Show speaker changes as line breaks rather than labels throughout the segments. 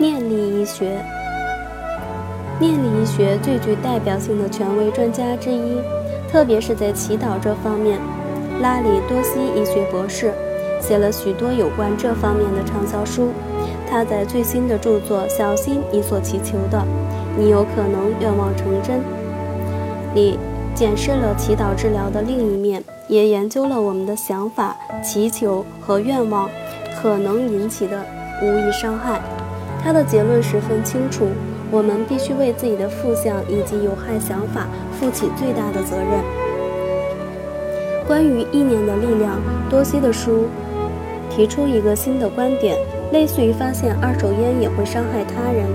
念力医学，念力医学最具代表性的权威专家之一，特别是在祈祷这方面，拉里多西医学博士写了许多有关这方面的畅销书。他在最新的著作《小心你所祈求的，你有可能愿望成真》里，检视了祈祷治疗的另一面，也研究了我们的想法、祈求和愿望可能引起的无意伤害。他的结论十分清楚。我们必须为自己的负向以及有害想法负起最大的责任。关于意念的力量，多西的书提出一个新的观点，类似于发现二手烟也会伤害他人。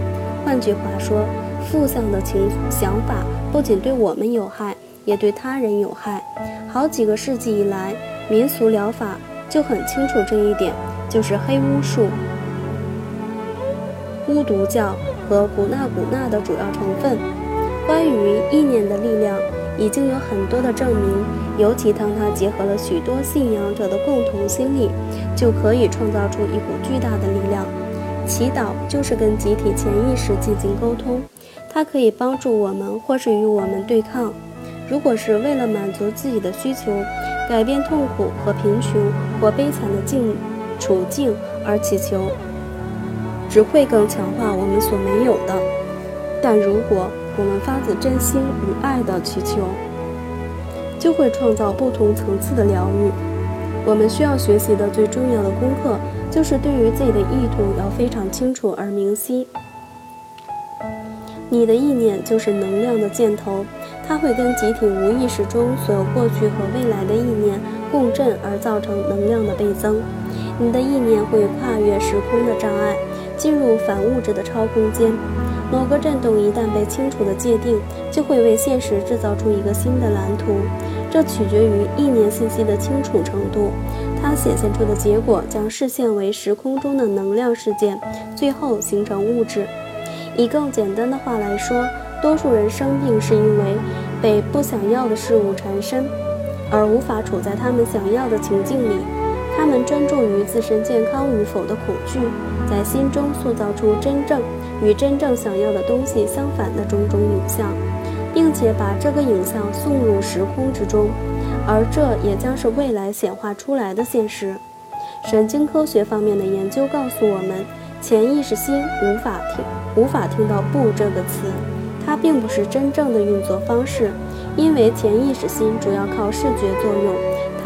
换句话说，负向的情想法不仅对我们有害，也对他人有害。好几个世纪以来，民俗疗法就很清楚这一点，就是黑巫术、巫毒教。和古纳古纳的主要成分。关于意念的力量，已经有很多的证明，尤其当它结合了许多信仰者的共同心理，就可以创造出一股巨大的力量。祈祷就是跟集体潜意识进行沟通，它可以帮助我们，或是与我们对抗。如果是为了满足自己的需求，改变痛苦和贫穷或悲惨的境处境而祈求。只会更强化我们所没有的，但如果我们发自真心与爱的祈求，就会创造不同层次的疗愈。我们需要学习的最重要的功课，就是对于自己的意图要非常清楚而明晰。你的意念就是能量的箭头，它会跟集体无意识中所有过去和未来的意念共振，而造成能量的倍增。你的意念会跨越时空的障碍。进入反物质的超空间，某个震动一旦被清楚的界定，就会为现实制造出一个新的蓝图。这取决于意念信息的清楚程度，它显现出的结果将视线为时空中的能量事件，最后形成物质。以更简单的话来说，多数人生病是因为被不想要的事物缠身，而无法处在他们想要的情境里。他们专注于自身健康与否的恐惧。在心中塑造出真正与真正想要的东西相反的种种影像，并且把这个影像送入时空之中，而这也将是未来显化出来的现实。神经科学方面的研究告诉我们，潜意识心无法听无法听到“不”这个词，它并不是真正的运作方式，因为潜意识心主要靠视觉作用，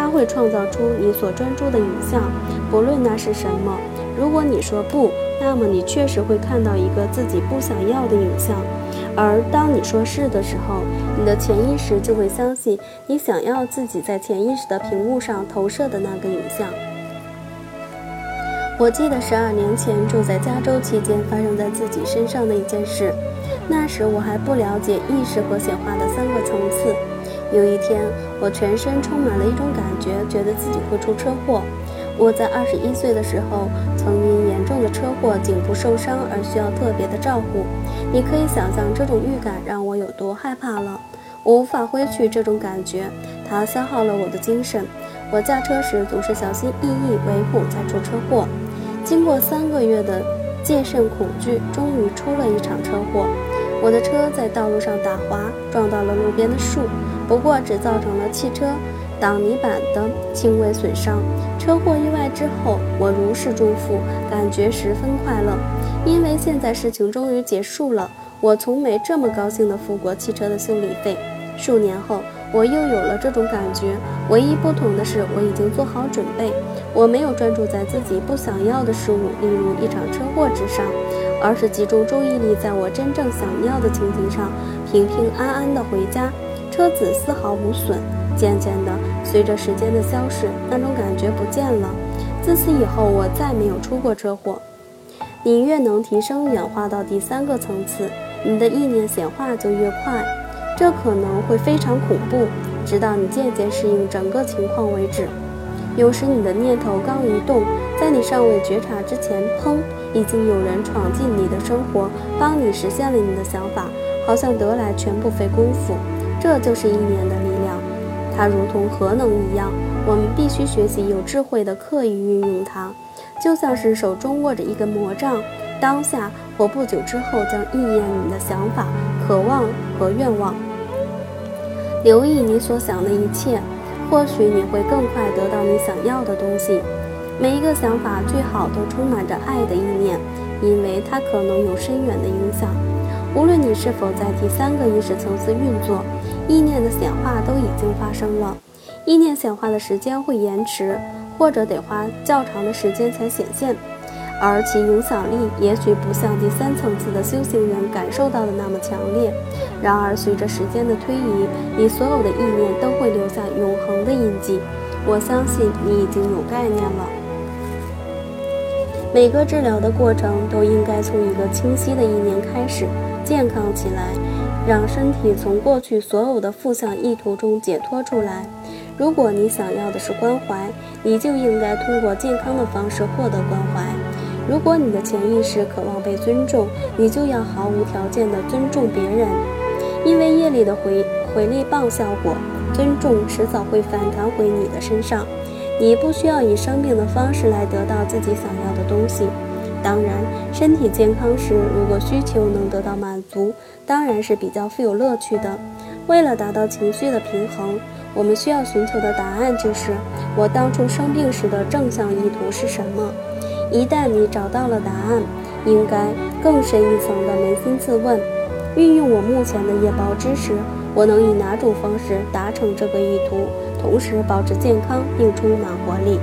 它会创造出你所专注的影像，不论那是什么。如果你说不，那么你确实会看到一个自己不想要的影像；而当你说是的时候，你的潜意识就会相信你想要自己在潜意识的屏幕上投射的那个影像。我记得十二年前住在加州期间发生在自己身上的一件事，那时我还不了解意识和显化的三个层次。有一天，我全身充满了一种感觉，觉得自己会出车祸。我在二十一岁的时候，曾因严重的车祸颈部受伤而需要特别的照顾。你可以想象这种预感让我有多害怕了。我无法挥去这种感觉，它消耗了我的精神。我驾车时总是小心翼翼，唯恐再出车祸。经过三个月的戒慎恐惧，终于出了一场车祸。我的车在道路上打滑，撞到了路边的树，不过只造成了汽车。挡泥板的轻微损伤。车祸意外之后，我如释重负，感觉十分快乐，因为现在事情终于结束了。我从没这么高兴地付过汽车的修理费。数年后，我又有了这种感觉。唯一不同的是，我已经做好准备。我没有专注在自己不想要的事物，例如一场车祸之上，而是集中注意力在我真正想要的情景上，平平安安地回家，车子丝毫无损。渐渐的，随着时间的消逝，那种感觉不见了。自此以后，我再没有出过车祸。你越能提升演化到第三个层次，你的意念显化就越快。这可能会非常恐怖，直到你渐渐适应整个情况为止。有时你的念头刚一动，在你尚未觉察之前，砰，已经有人闯进你的生活，帮你实现了你的想法，好像得来全不费功夫。这就是意念的力量。它如同核能一样，我们必须学习有智慧地刻意运用它，就像是手中握着一根魔杖，当下或不久之后将应验你的想法、渴望和愿望。留意你所想的一切，或许你会更快得到你想要的东西。每一个想法最好都充满着爱的意念，因为它可能有深远的影响。无论你是否在第三个意识层次运作，意念的显化都已经发生了。意念显化的时间会延迟，或者得花较长的时间才显现。而其影响力也许不像第三层次的修行人感受到的那么强烈。然而，随着时间的推移，你所有的意念都会留下永恒的印记。我相信你已经有概念了。每个治疗的过程都应该从一个清晰的意念开始，健康起来，让身体从过去所有的负向意图中解脱出来。如果你想要的是关怀，你就应该通过健康的方式获得关怀。如果你的潜意识渴望被尊重，你就要毫无条件地尊重别人，因为业力的回回力棒效果，尊重迟早会反弹回你的身上。你不需要以生病的方式来得到自己想要的东西。当然，身体健康时，如果需求能得到满足，当然是比较富有乐趣的。为了达到情绪的平衡，我们需要寻求的答案就是：我当初生病时的正向意图是什么？一旦你找到了答案，应该更深一层的扪心自问：运用我目前的业报知识，我能以哪种方式达成这个意图，同时保持健康并充满活力？